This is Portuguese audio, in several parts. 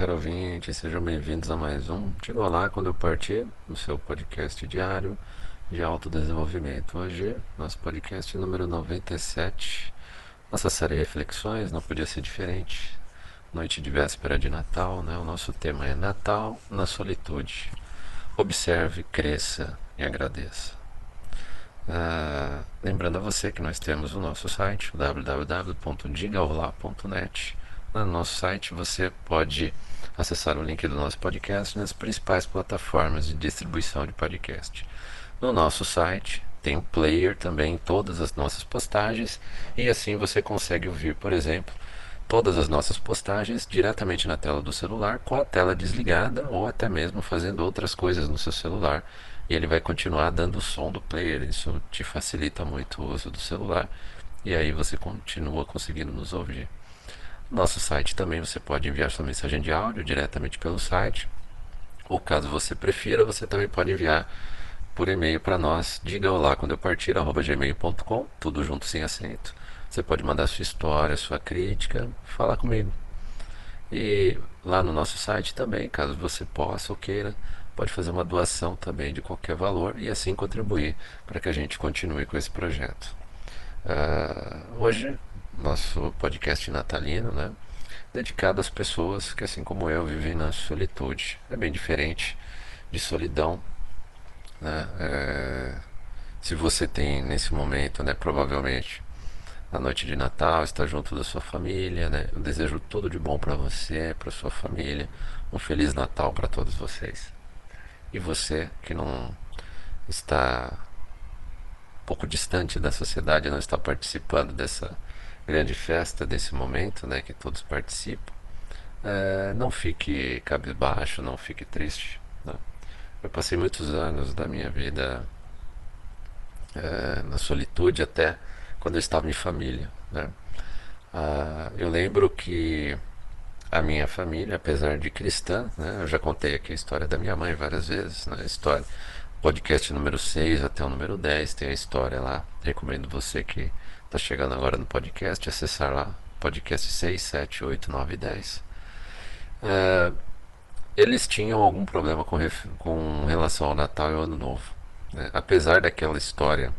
cara ouvinte, sejam bem-vindos a mais um Diga Olá Quando Eu Partir, o seu podcast diário de autodesenvolvimento. Hoje, nosso podcast número 97, nossa série Reflexões, não podia ser diferente. Noite de véspera de Natal, né? O nosso tema é Natal na solitude. Observe, cresça e agradeça. Ah, lembrando a você que nós temos o nosso site www.digaolá.net no nosso site você pode acessar o link do nosso podcast nas principais plataformas de distribuição de podcast. No nosso site tem um player também todas as nossas postagens e assim você consegue ouvir, por exemplo, todas as nossas postagens diretamente na tela do celular com a tela desligada ou até mesmo fazendo outras coisas no seu celular e ele vai continuar dando o som do player. Isso te facilita muito o uso do celular e aí você continua conseguindo nos ouvir. Nosso site também você pode enviar sua mensagem de áudio diretamente pelo site. Ou caso você prefira, você também pode enviar por e-mail para nós. Diga olá quando eu partir, arroba gmail.com, tudo junto sem acento. Você pode mandar sua história, sua crítica, falar comigo. E lá no nosso site também, caso você possa ou queira, pode fazer uma doação também de qualquer valor e assim contribuir para que a gente continue com esse projeto. Uh, hoje nosso podcast natalino, né? Dedicado às pessoas que, assim como eu, vivem na solitude. É bem diferente de solidão, né? É, se você tem nesse momento, né? Provavelmente na noite de Natal, está junto da sua família, né? Eu desejo tudo de bom para você, para sua família. Um feliz Natal para todos vocês. E você que não está um pouco distante da sociedade, não está participando dessa grande festa desse momento, né, que todos participam, é, não fique cabisbaixo, não fique triste. Né? Eu passei muitos anos da minha vida é, na solitude até quando eu estava em família. Né? Ah, eu lembro que a minha família, apesar de cristã, né, eu já contei aqui a história da minha mãe várias vezes, né, história, podcast número 6 até o número 10, tem a história lá. Recomendo você que está chegando agora no podcast, acessar lá, podcast 6, 7, 8, 9 e 10. É, eles tinham algum problema com, com relação ao Natal e ao Ano Novo. Né? Apesar daquela história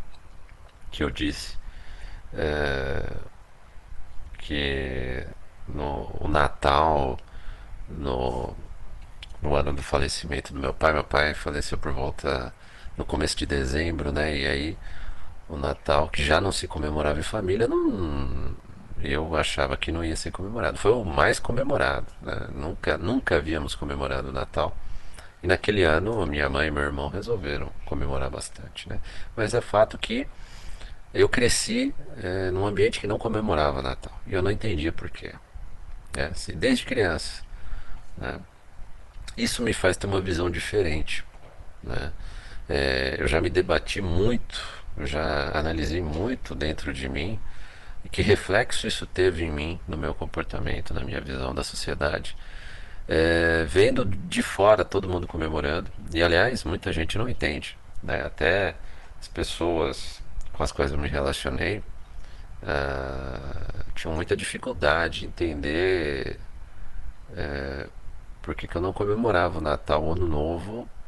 que eu disse, é, que no o Natal, no, no ano do falecimento do meu pai, meu pai faleceu por volta no começo de dezembro, né? E aí o Natal, que já não se comemorava em família, não, eu achava que não ia ser comemorado. Foi o mais comemorado. Né? Nunca, nunca havíamos comemorado o Natal. E naquele ano, minha mãe e meu irmão resolveram comemorar bastante. Né? Mas é fato que eu cresci é, num ambiente que não comemorava Natal. E eu não entendia por quê. É, assim, desde criança. Né? Isso me faz ter uma visão diferente. Né? É, eu já me debati muito eu já analisei muito dentro de mim e que reflexo isso teve em mim, no meu comportamento, na minha visão da sociedade. É, vendo de fora todo mundo comemorando, e aliás, muita gente não entende, né? até as pessoas com as quais eu me relacionei uh, tinham muita dificuldade em entender uh, por que, que eu não comemorava o Natal, o Ano Novo é,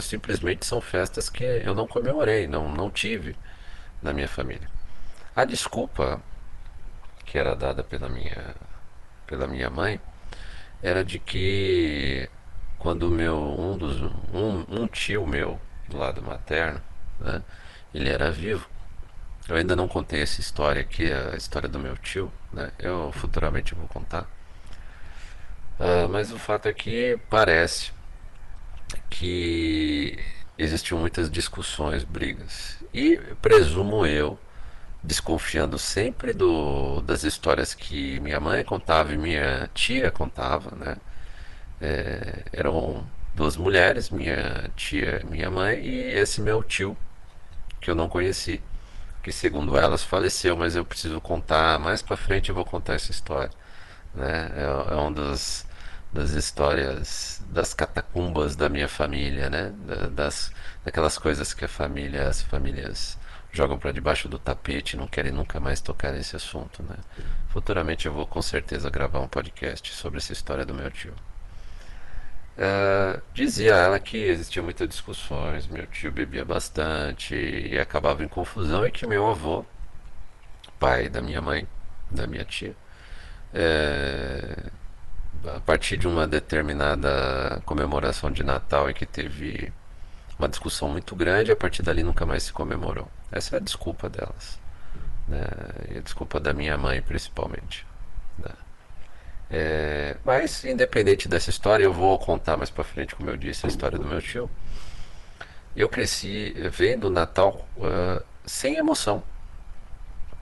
simplesmente são festas que eu não comemorei, não, não tive na minha família. A desculpa que era dada pela minha, pela minha mãe era de que quando meu um dos um, um tio meu do lado materno, né, ele era vivo. Eu ainda não contei essa história aqui, a história do meu tio, né? Eu futuramente vou contar. Uh, mas o fato é que parece que existiam muitas discussões, brigas. E presumo eu, desconfiando sempre do, das histórias que minha mãe contava e minha tia contava, né? É, eram duas mulheres, minha tia e minha mãe, e esse meu tio, que eu não conheci, que segundo elas faleceu, mas eu preciso contar, mais para frente eu vou contar essa história. Né? É, é um dos das histórias das catacumbas da minha família, né? Das, daquelas coisas que a família, as famílias jogam para debaixo do tapete, não querem nunca mais tocar nesse assunto, né? Futuramente eu vou com certeza gravar um podcast sobre essa história do meu tio. Uh, dizia ela que existiam muitas discussões, meu tio bebia bastante e acabava em confusão e que meu avô, pai da minha mãe, da minha tia, é, a partir de uma determinada comemoração de Natal em que teve uma discussão muito grande, a partir dali nunca mais se comemorou. Essa é a desculpa delas. Né? E a desculpa da minha mãe, principalmente. Né? É, mas, independente dessa história, eu vou contar mais pra frente, como eu disse, a história do meu tio. Eu cresci vendo o Natal uh, sem emoção.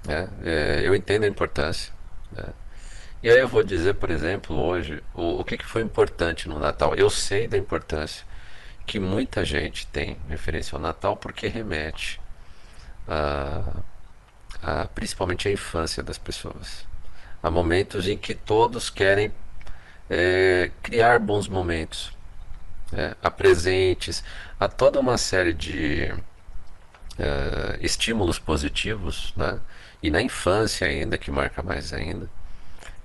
Né? É, eu entendo a importância. Né? E aí eu vou dizer, por exemplo, hoje, o, o que, que foi importante no Natal. Eu sei da importância que muita gente tem referência ao Natal porque remete a, a, principalmente à infância das pessoas. Há momentos em que todos querem é, criar bons momentos, é, há presentes, há toda uma série de é, estímulos positivos, né? e na infância ainda, que marca mais ainda,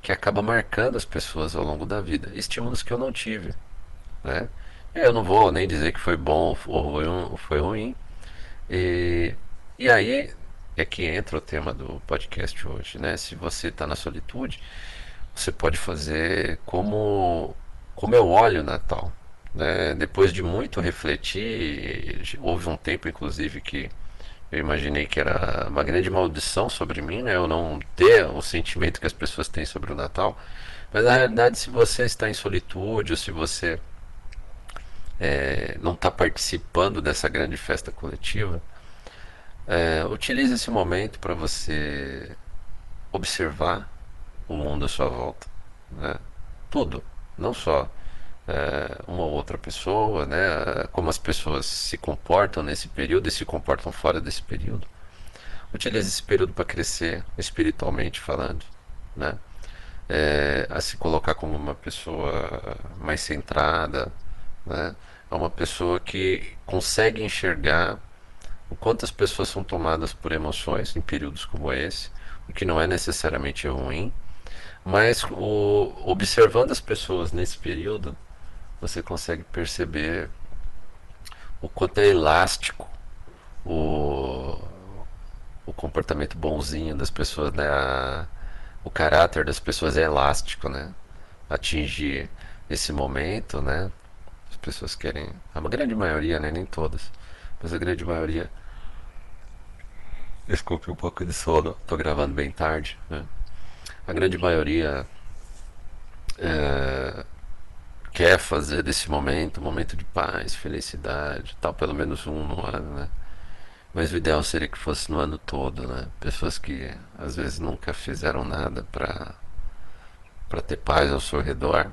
que acaba marcando as pessoas ao longo da vida. Estímulos que eu não tive. Né? Eu não vou nem dizer que foi bom ou foi ruim. E, e aí é que entra o tema do podcast hoje, né? Se você está na solitude, você pode fazer como, como eu olho o Natal. Né? Depois de muito refletir, houve um tempo, inclusive, que eu imaginei que era uma grande maldição sobre mim, né? Eu não ter o sentimento que as pessoas têm sobre o Natal. Mas na realidade, se você está em solitude, ou se você é, não está participando dessa grande festa coletiva, é, utilize esse momento para você observar o mundo à sua volta. Né? Tudo, não só é, uma ou outra pessoa, né? como as pessoas se comportam nesse período e se comportam fora desse período. Utilize esse período para crescer espiritualmente falando, né? É, a se colocar como uma pessoa mais centrada, né? É uma pessoa que consegue enxergar o quanto as pessoas são tomadas por emoções em períodos como esse, o que não é necessariamente ruim, mas o, observando as pessoas nesse período, você consegue perceber o quanto é elástico o, o comportamento bonzinho das pessoas, né? A, o caráter das pessoas é elástico, né? Atingir esse momento, né? As pessoas querem. A grande maioria, né? Nem todas. Mas a grande maioria. Desculpe um pouco de sono. Tô gravando bem tarde, né? A grande maioria. É, quer fazer desse momento um momento de paz, felicidade, tal, pelo menos um no ano, né? Mas o ideal seria que fosse no ano todo, né? Pessoas que às vezes nunca fizeram nada para para ter paz ao seu redor,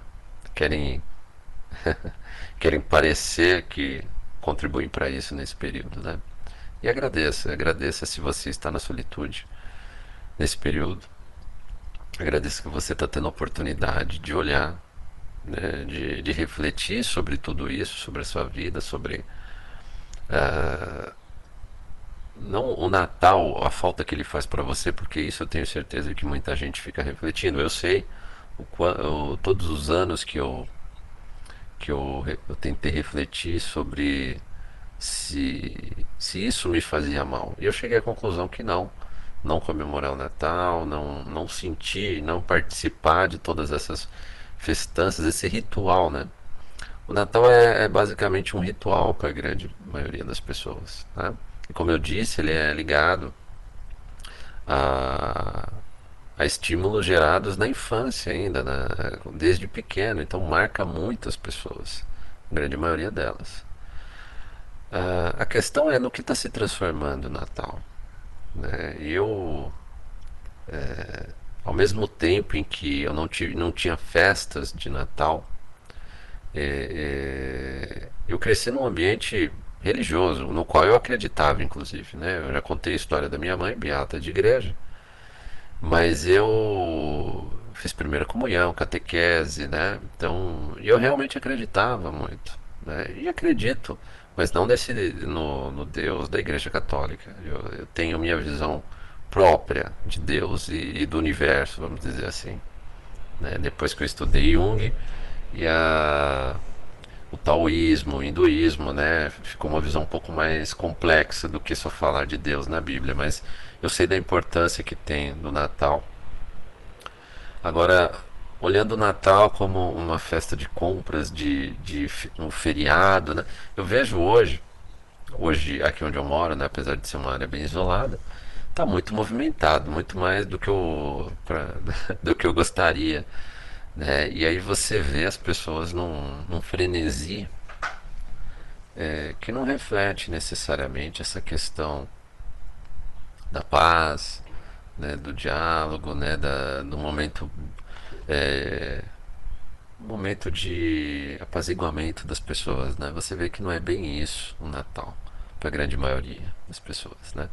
querem querem parecer que contribuem para isso nesse período, né? E agradeça, agradeça se você está na solitude nesse período. Agradeço que você está tendo a oportunidade de olhar, né, de, de refletir sobre tudo isso, sobre a sua vida, sobre uh, não o Natal, a falta que ele faz para você, porque isso eu tenho certeza que muita gente fica refletindo. Eu sei o, o, todos os anos que eu que eu, eu tentei refletir sobre se, se isso me fazia mal. E eu cheguei à conclusão que não. Não comemorar o Natal, não, não sentir, não participar de todas essas festanças, esse ritual, né? O Natal é, é basicamente um ritual para a grande maioria das pessoas. Né? E como eu disse, ele é ligado a, a estímulos gerados na infância ainda, na, desde pequeno. Então marca muitas pessoas, a grande maioria delas. Uh, a questão é no que está se transformando o Natal. Né? Eu, é, ao mesmo tempo em que eu não, tive, não tinha festas de Natal, é, é, eu cresci num ambiente religioso, no qual eu acreditava, inclusive. Né? Eu já contei a história da minha mãe, beata de igreja. Mas eu fiz primeira comunhão, catequese, né? Então, eu realmente acreditava muito. né? E acredito, mas não desse, no, no Deus da Igreja Católica. Eu, eu, tenho minha visão própria de Deus e, e do universo, vamos dizer assim. Né? Depois que eu estudei Jung e a, o taoísmo, o hinduísmo, né? ficou uma visão um pouco mais complexa do que só falar de Deus na Bíblia, mas eu sei da importância que tem do Natal. Agora, olhando o Natal como uma festa de compras, de, de um feriado, né? Eu vejo hoje, hoje aqui onde eu moro, né, apesar de ser uma área bem isolada, está muito movimentado, muito mais do que eu, pra, do que eu gostaria. Né? E aí você vê as pessoas num, num frenesi é, que não reflete necessariamente essa questão da paz, né, do diálogo, né, da, do momento é, momento de apaziguamento das pessoas, né? Você vê que não é bem isso o Natal para a grande maioria das pessoas, né?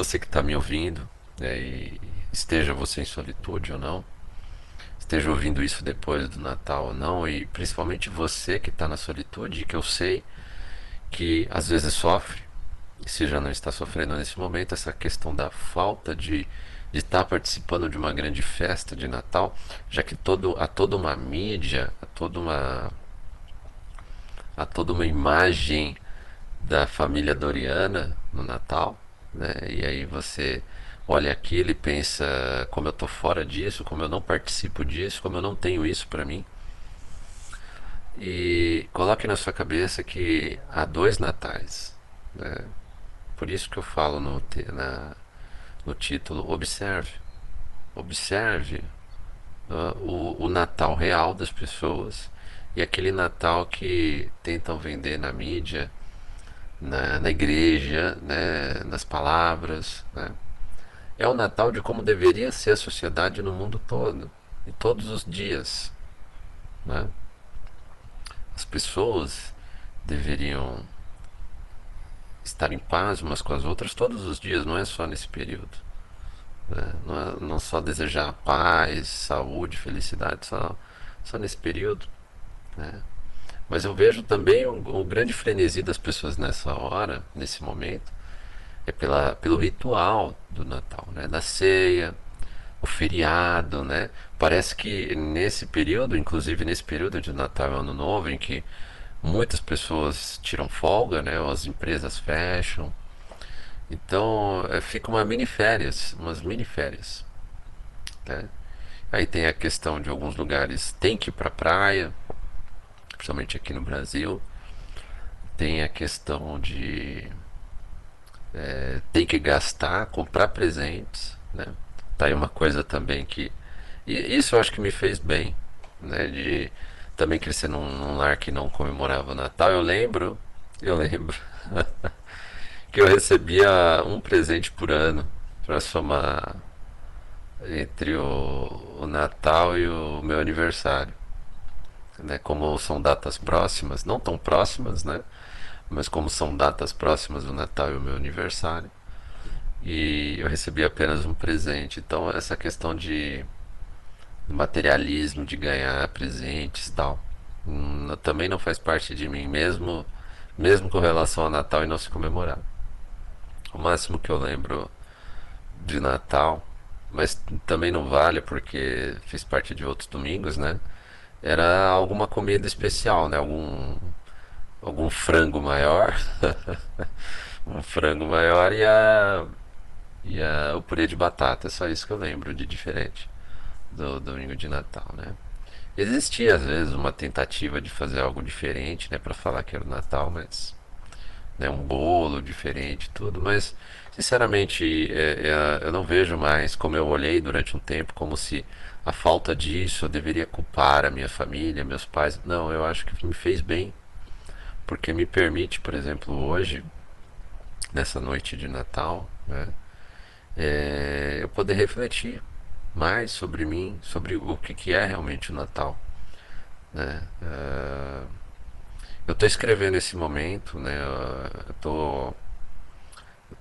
Você que está me ouvindo, né, e esteja você em solitude ou não, esteja ouvindo isso depois do Natal ou não, e principalmente você que está na solitude, que eu sei que às vezes sofre, se já não está sofrendo nesse momento, essa questão da falta de de estar participando de uma grande festa de Natal, já que todo, há toda uma mídia, há toda uma, há toda uma imagem da família Doriana no Natal, né? E aí você olha aquilo e pensa como eu estou fora disso, como eu não participo disso, como eu não tenho isso para mim. E coloque na sua cabeça que há dois natais. Né? Por isso que eu falo no, na, no título Observe. Observe uh, o, o Natal real das pessoas e aquele Natal que tentam vender na mídia, na, na igreja, né, nas palavras. Né? É o Natal de como deveria ser a sociedade no mundo todo, em todos os dias. Né? As pessoas deveriam estar em paz umas com as outras todos os dias, não é só nesse período. Né? Não, é, não só desejar paz, saúde, felicidade, só, só nesse período. Né? Mas eu vejo também o, grande frenesi das pessoas nessa hora, nesse momento, é pela, pelo ritual do Natal, né? da ceia, o feriado, né? Parece que nesse período, inclusive nesse período de Natal e Ano Novo, em que muitas pessoas tiram folga, né? Ou as empresas fecham. Então é, fica uma mini férias, umas mini férias. Né? Aí tem a questão de alguns lugares tem que ir para praia, principalmente aqui no Brasil. Tem a questão de é, tem que gastar, comprar presentes, né? Tá aí uma coisa também que e isso eu acho que me fez bem, né? De também crescer num, num lar que não comemorava o Natal, eu lembro, eu lembro que eu recebia um presente por ano para somar entre o, o, Natal e o meu aniversário. Né? Como são datas próximas, não tão próximas, né? Mas como são datas próximas o Natal e o meu aniversário. E eu recebi apenas um presente. Então essa questão de materialismo de ganhar presentes tal. Hum, também não faz parte de mim, mesmo, mesmo com relação ao Natal e não se comemorar. O máximo que eu lembro de Natal, mas também não vale porque fiz parte de outros domingos, né? Era alguma comida especial, né? Algum, algum frango maior. um frango maior e a, e a, o purê de batata. É só isso que eu lembro de diferente do domingo de Natal, né? Existia às vezes uma tentativa de fazer algo diferente, né, para falar que era o Natal, mas né, um bolo diferente, tudo, mas sinceramente é, é, eu não vejo mais como eu olhei durante um tempo como se a falta disso eu deveria culpar a minha família, meus pais. Não, eu acho que me fez bem, porque me permite, por exemplo, hoje nessa noite de Natal, né, é, eu poder refletir mais sobre mim, sobre o que, que é realmente o Natal. Né? Uh, eu estou escrevendo esse momento, né? eu estou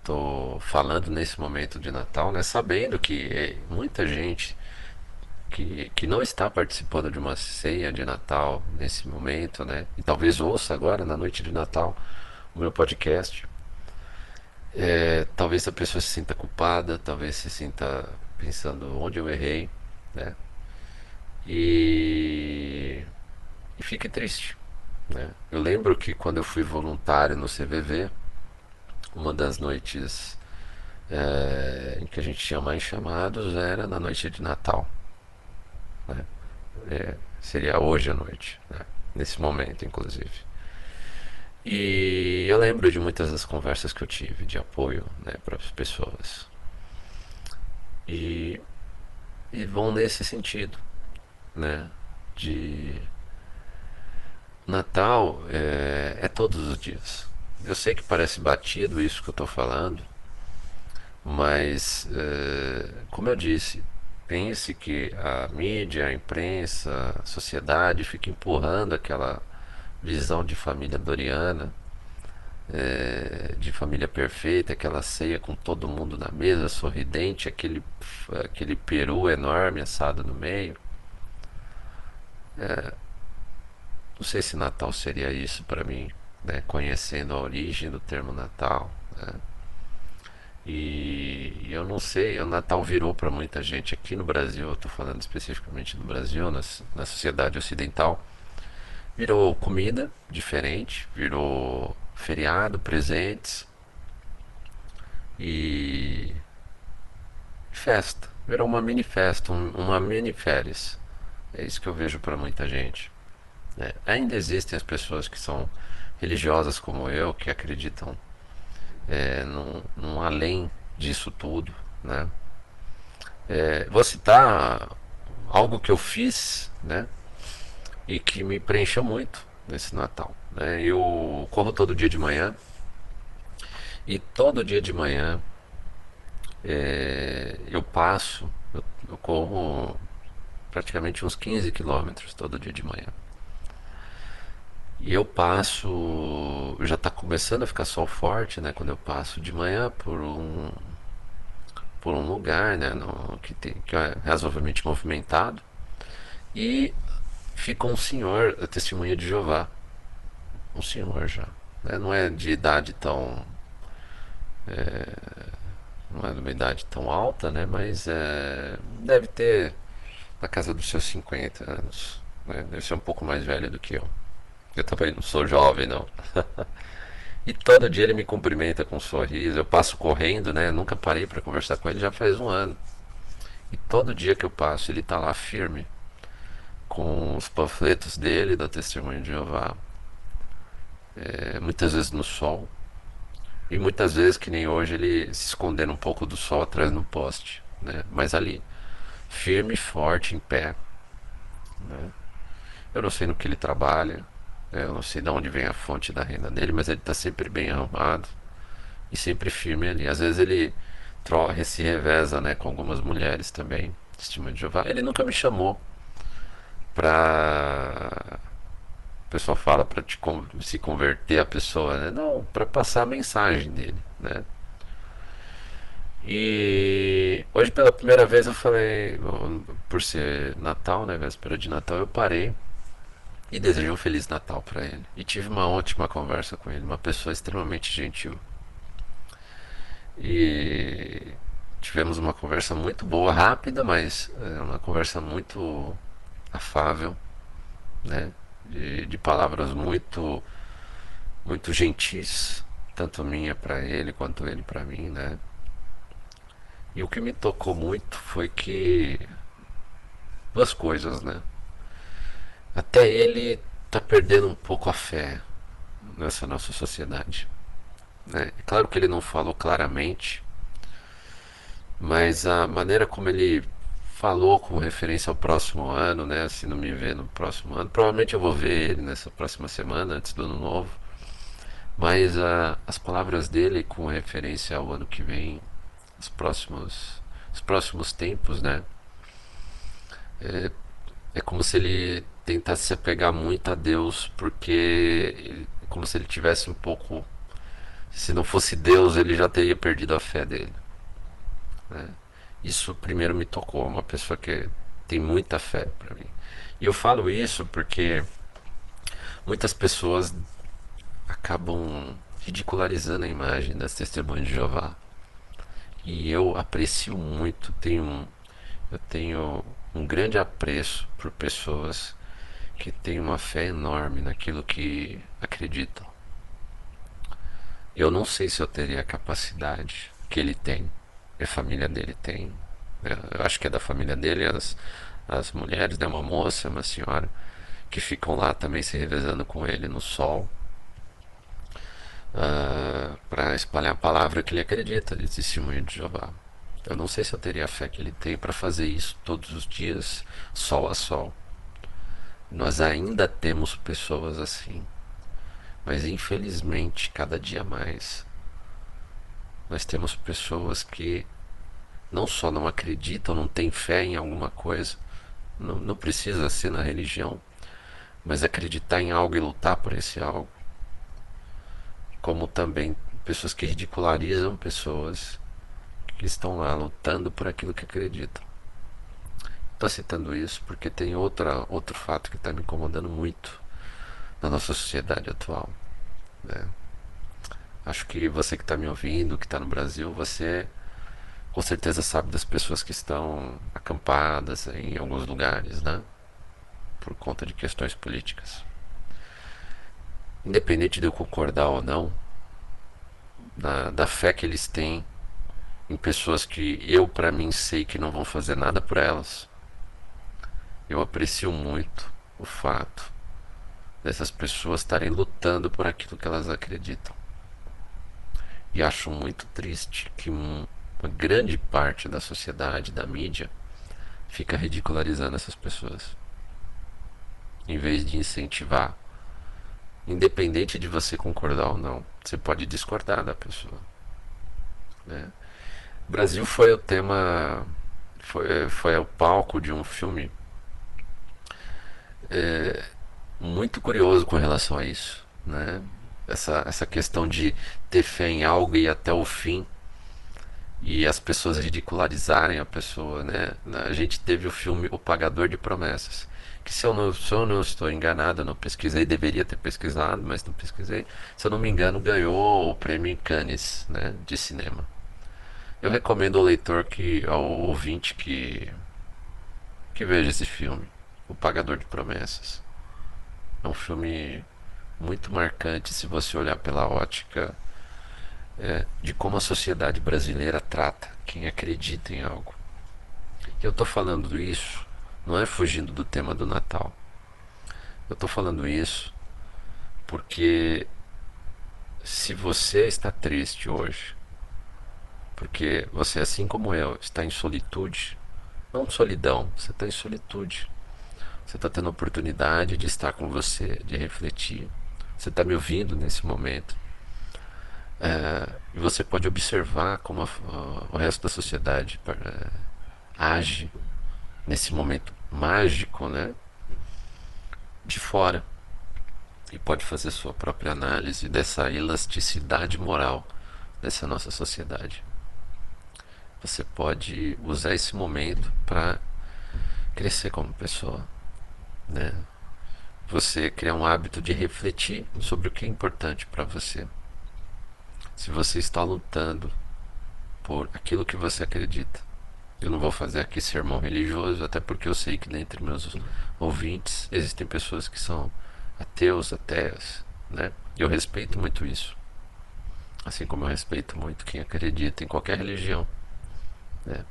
tô falando nesse momento de Natal, né? sabendo que muita gente que, que não está participando de uma ceia de Natal nesse momento, né? E talvez ouça agora na noite de Natal o meu podcast. É, talvez a pessoa se sinta culpada, talvez se sinta pensando onde eu errei, né? E, e fique triste. Né? Eu lembro que quando eu fui voluntário no CVV, uma das noites é, em que a gente tinha mais chamados era na noite de Natal. Né? É, seria hoje à noite, né? nesse momento, inclusive. E eu lembro de muitas das conversas que eu tive de apoio né, para as pessoas. E, e vão nesse sentido, né? De Natal é, é todos os dias. Eu sei que parece batido isso que eu estou falando, mas, é, como eu disse, pense que a mídia, a imprensa, a sociedade fica empurrando aquela visão de família doriana, é, de família perfeita, aquela ceia com todo mundo na mesa, sorridente, aquele, aquele peru enorme assado no meio. É, não sei se Natal seria isso para mim, né? conhecendo a origem do termo Natal. Né? E eu não sei, o Natal virou para muita gente aqui no Brasil, eu estou falando especificamente no Brasil, na, na sociedade ocidental, virou comida diferente, virou feriado, presentes e festa. Virou uma mini festa, um, uma mini férias. É isso que eu vejo para muita gente. É, ainda existem as pessoas que são religiosas como eu, que acreditam é, num, num além disso tudo. Né? É, vou citar algo que eu fiz né? e que me preencheu muito nesse Natal. Né? Eu corro todo dia de manhã e todo dia de manhã é, eu passo, eu, eu corro praticamente uns 15 quilômetros todo dia de manhã. E eu passo, já está começando a ficar sol forte, né? Quando eu passo de manhã por um por um lugar, né? No, que, tem, que é razoavelmente movimentado e fica um senhor, a testemunha de Jeová, um senhor já, né? não é de idade tão é, não é de uma idade tão alta, né? Mas é, deve ter na casa dos seus 50 anos, né? Deve ser um pouco mais velho do que eu. Eu também não sou jovem, não. e todo dia ele me cumprimenta com um sorriso. Eu passo correndo, né? nunca parei para conversar com ele já faz um ano. E todo dia que eu passo, ele está lá firme, com os panfletos dele, da Testemunha de Jeová. É, muitas vezes no sol. E muitas vezes, que nem hoje, ele se escondendo um pouco do sol atrás no poste. Né? Mas ali, firme, forte, em pé. Né? Eu não sei no que ele trabalha, eu não sei de onde vem a fonte da renda dele, mas ele está sempre bem arrumado e sempre firme ali. Às vezes ele troca, se reveza né, com algumas mulheres também, estima de Jeová. Ele nunca me chamou para o pessoal fala para se converter a pessoa, né? Não, para passar a mensagem dele, né? E hoje pela primeira vez eu falei, por ser Natal, né, véspera de Natal, eu parei e desejei um Feliz Natal para ele. E tive uma ótima conversa com ele, uma pessoa extremamente gentil. E tivemos uma conversa muito boa, rápida, mas é uma conversa muito afável, né? De, de palavras muito muito gentis, tanto minha para ele quanto ele para mim, né? E o que me tocou muito foi que duas coisas, né? Até ele está perdendo um pouco a fé nessa nossa sociedade. Né? É claro que ele não falou claramente, mas a maneira como ele falou com referência ao próximo ano, né? Se não me ver no próximo ano, provavelmente eu vou ver ele nessa próxima semana, antes do ano novo. Mas a, as palavras dele com referência ao ano que vem, os próximos, os próximos tempos, né? É, é como se ele tentar se apegar muito a Deus, porque como se ele tivesse um pouco. Se não fosse Deus, ele já teria perdido a fé dele. Né? Isso primeiro me tocou. Uma pessoa que tem muita fé para mim. E eu falo isso porque muitas pessoas acabam ridicularizando a imagem das testemunhas de Jeová. E eu aprecio muito, tenho, eu tenho um grande apreço por pessoas que têm uma fé enorme naquilo que acreditam. Eu não sei se eu teria a capacidade que ele tem, a família dele tem. Eu acho que é da família dele, as, as mulheres, né? uma moça, uma senhora, que ficam lá também se revezando com ele no sol. Uh, ah, para espalhar a palavra que ele acredita de testemunho de Jeová. Eu não sei se eu teria a fé que ele tem para fazer isso todos os dias, sol a sol. Nós ainda temos pessoas assim, mas infelizmente, cada dia mais, nós temos pessoas que não só não acreditam, não têm fé em alguma coisa, não, não precisa ser na religião, mas acreditar em algo e lutar por esse algo. Como também pessoas que ridicularizam pessoas que estão lá lutando por aquilo que acreditam. Estou citando isso porque tem outra, outro fato que está me incomodando muito na nossa sociedade atual. Né? Acho que você que está me ouvindo, que está no Brasil, você com certeza sabe das pessoas que estão acampadas em alguns lugares, né? Por conta de questões políticas. Independente de eu concordar ou não, da, da fé que eles têm em pessoas que eu, para mim, sei que não vão fazer nada por elas, eu aprecio muito o fato dessas pessoas estarem lutando por aquilo que elas acreditam. E acho muito triste que uma grande parte da sociedade, da mídia, fica ridicularizando essas pessoas. Em vez de incentivar. Independente de você concordar ou não, você pode discordar da pessoa. Né? O Brasil foi o tema, foi, foi o palco de um filme é, muito curioso com relação a isso, né? Essa, essa questão de ter fé em algo e ir até o fim e as pessoas ridicularizarem a pessoa, né? A gente teve o filme O Pagador de Promessas, que se eu não, se eu não estou enganado, não pesquisei, deveria ter pesquisado, mas não pesquisei. Se eu não me engano, ganhou o prêmio em Cannes, né, de cinema. Eu recomendo ao leitor que ao ouvinte que que veja esse filme, O Pagador de Promessas. É um filme muito marcante se você olhar pela ótica é, de como a sociedade brasileira trata quem acredita em algo. Eu estou falando isso não é fugindo do tema do Natal. Eu estou falando isso porque se você está triste hoje, porque você, assim como eu, está em solitude, não solidão, você está em solitude. Você está tendo a oportunidade de estar com você, de refletir. Você está me ouvindo nesse momento. É, e você pode observar como a, o resto da sociedade é, age nesse momento mágico, né? De fora. E pode fazer sua própria análise dessa elasticidade moral dessa nossa sociedade. Você pode usar esse momento para crescer como pessoa né? Você criar um hábito de refletir sobre o que é importante para você. Se você está lutando por aquilo que você acredita. Eu não vou fazer aqui sermão religioso, até porque eu sei que dentre meus ouvintes existem pessoas que são ateus, ateias, né? Eu respeito muito isso. Assim como eu respeito muito quem acredita em qualquer religião, né?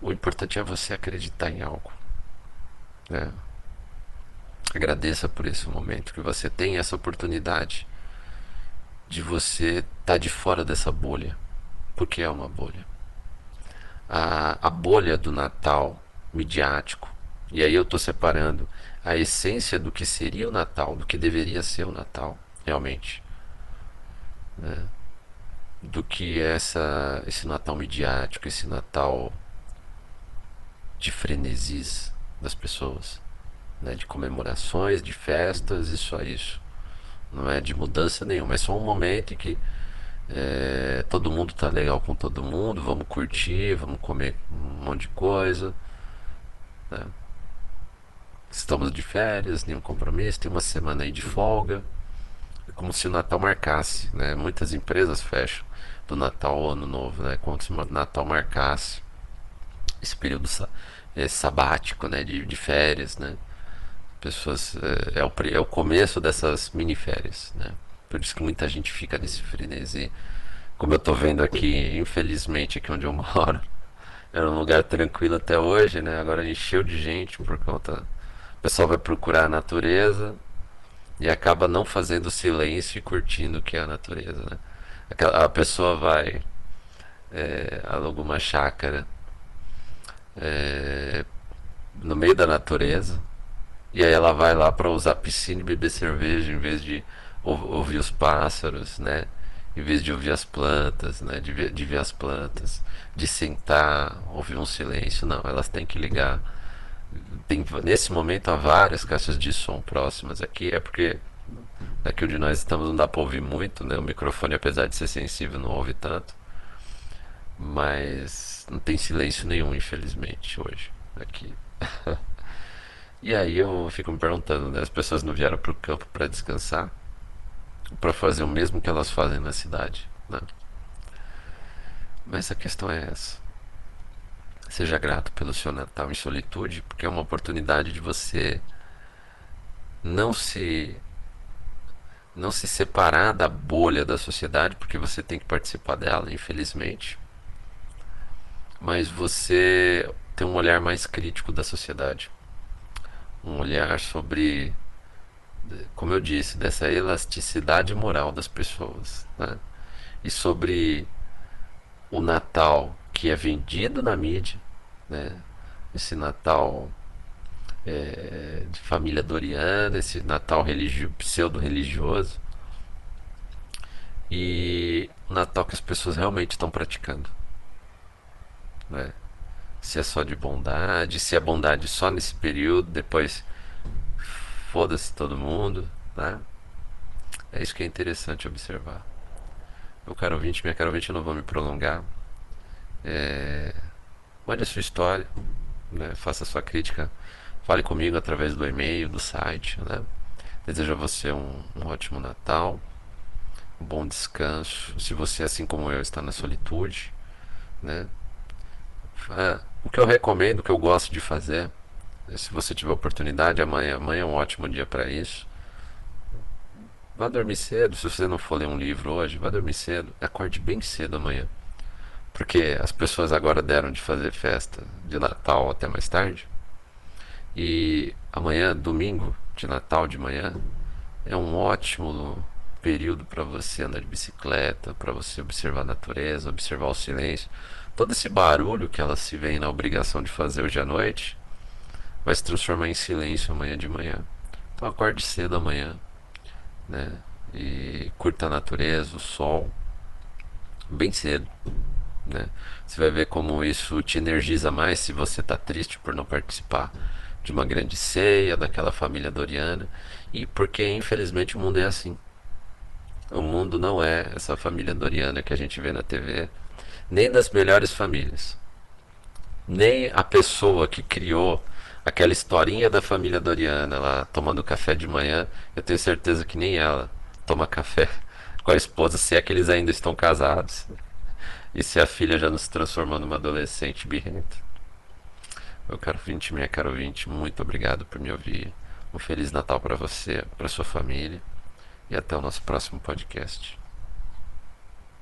O importante é você acreditar em algo. Né? Agradeça por esse momento que você tem essa oportunidade de você estar tá de fora dessa bolha, porque é uma bolha. A, a bolha do Natal midiático, e aí eu estou separando a essência do que seria o Natal, do que deveria ser o Natal, realmente. Né? Do que essa, esse Natal midiático, esse Natal de frenesis, das pessoas, né? de comemorações, de festas e só isso. Não é de mudança nenhuma, é só um momento em que é, todo mundo tá legal com todo mundo, vamos curtir, vamos comer um monte de coisa, Né? Estamos de férias, nenhum compromisso, tem uma semana aí de folga. É como se o Natal marcasse, né? Muitas empresas fecham do Natal ao Ano Novo, né? Como se o Natal marcasse esse período sabático, né? De, de férias, né? Pessoas é, é, o, é o começo dessas mini férias, né? Por isso que muita gente fica nesse frenesi. Como eu tô vendo aqui, infelizmente, aqui onde eu moro, era um lugar tranquilo até hoje, né? Agora encheu de gente por conta. O pessoal vai procurar a natureza e acaba não fazendo silêncio e curtindo o que é a natureza, né? a pessoa vai, é, aluga uma chácara é, no meio da natureza e aí ela vai lá para usar piscina e beber cerveja em vez de ouvir os pássaros, né? Em vez de ouvir as plantas, né? De ver, de ver as plantas, de sentar, ouvir um silêncio, não, elas têm que ligar. Tem, nesse momento há várias caixas de som próximas aqui, é porque Aqui onde nós estamos não dá para ouvir muito, né? O microfone, apesar de ser sensível, não ouve tanto. Mas não tem silêncio nenhum, infelizmente, hoje. Aqui. e aí eu fico me perguntando, né? As pessoas não vieram para o campo para descansar? Para fazer o mesmo que elas fazem na cidade, né? Mas a questão é essa. Seja grato pelo seu Natal em solitude, porque é uma oportunidade de você não se não se separar da bolha da sociedade, porque você tem que participar dela, infelizmente. Mas você tem um olhar mais crítico da sociedade. Um olhar sobre, como eu disse, dessa elasticidade moral das pessoas. Né? E sobre o Natal que é vendido na mídia, né? esse Natal é, de família doriana, esse Natal religio, pseudo-religioso. E o Natal que as pessoas realmente estão praticando. Né? Se é só de bondade, se é bondade só nesse período, depois foda-se todo mundo. Né? É isso que é interessante observar. Meu caro ouvinte, minha caro ouvinte, eu não vou me prolongar. É... Mande a sua história, né? faça a sua crítica Fale comigo através do e-mail, do site. Né? Desejo a você um, um ótimo Natal, um bom descanso. Se você, assim como eu, está na solitude, né? É, o que eu recomendo, o que eu gosto de fazer, é, se você tiver oportunidade, amanhã, amanhã é um ótimo dia para isso. Vá dormir cedo, se você não for ler um livro hoje, vá dormir cedo. Acorde bem cedo amanhã. Porque as pessoas agora deram de fazer festa de Natal até mais tarde. E amanhã, domingo de Natal de manhã, é um ótimo período para você andar de bicicleta, para você observar a natureza, observar o silêncio. Todo esse barulho que ela se vê na obrigação de fazer hoje à noite vai se transformar em silêncio amanhã de manhã. Então acorde cedo amanhã, né? E curta a natureza, o sol, bem cedo, né? Você vai ver como isso te energiza mais se você está triste por não participar de uma grande ceia daquela família doriana e porque infelizmente o mundo é assim. O mundo não é essa família doriana que a gente vê na TV, nem das melhores famílias. Nem a pessoa que criou aquela historinha da família doriana lá tomando café de manhã, eu tenho certeza que nem ela toma café com a esposa, se é que eles ainda estão casados. E se a filha já não se transformou numa adolescente birrenta. Meu caro ouvinte, minha caro ouvinte, muito obrigado por me ouvir. Um Feliz Natal para você, para sua família e até o nosso próximo podcast.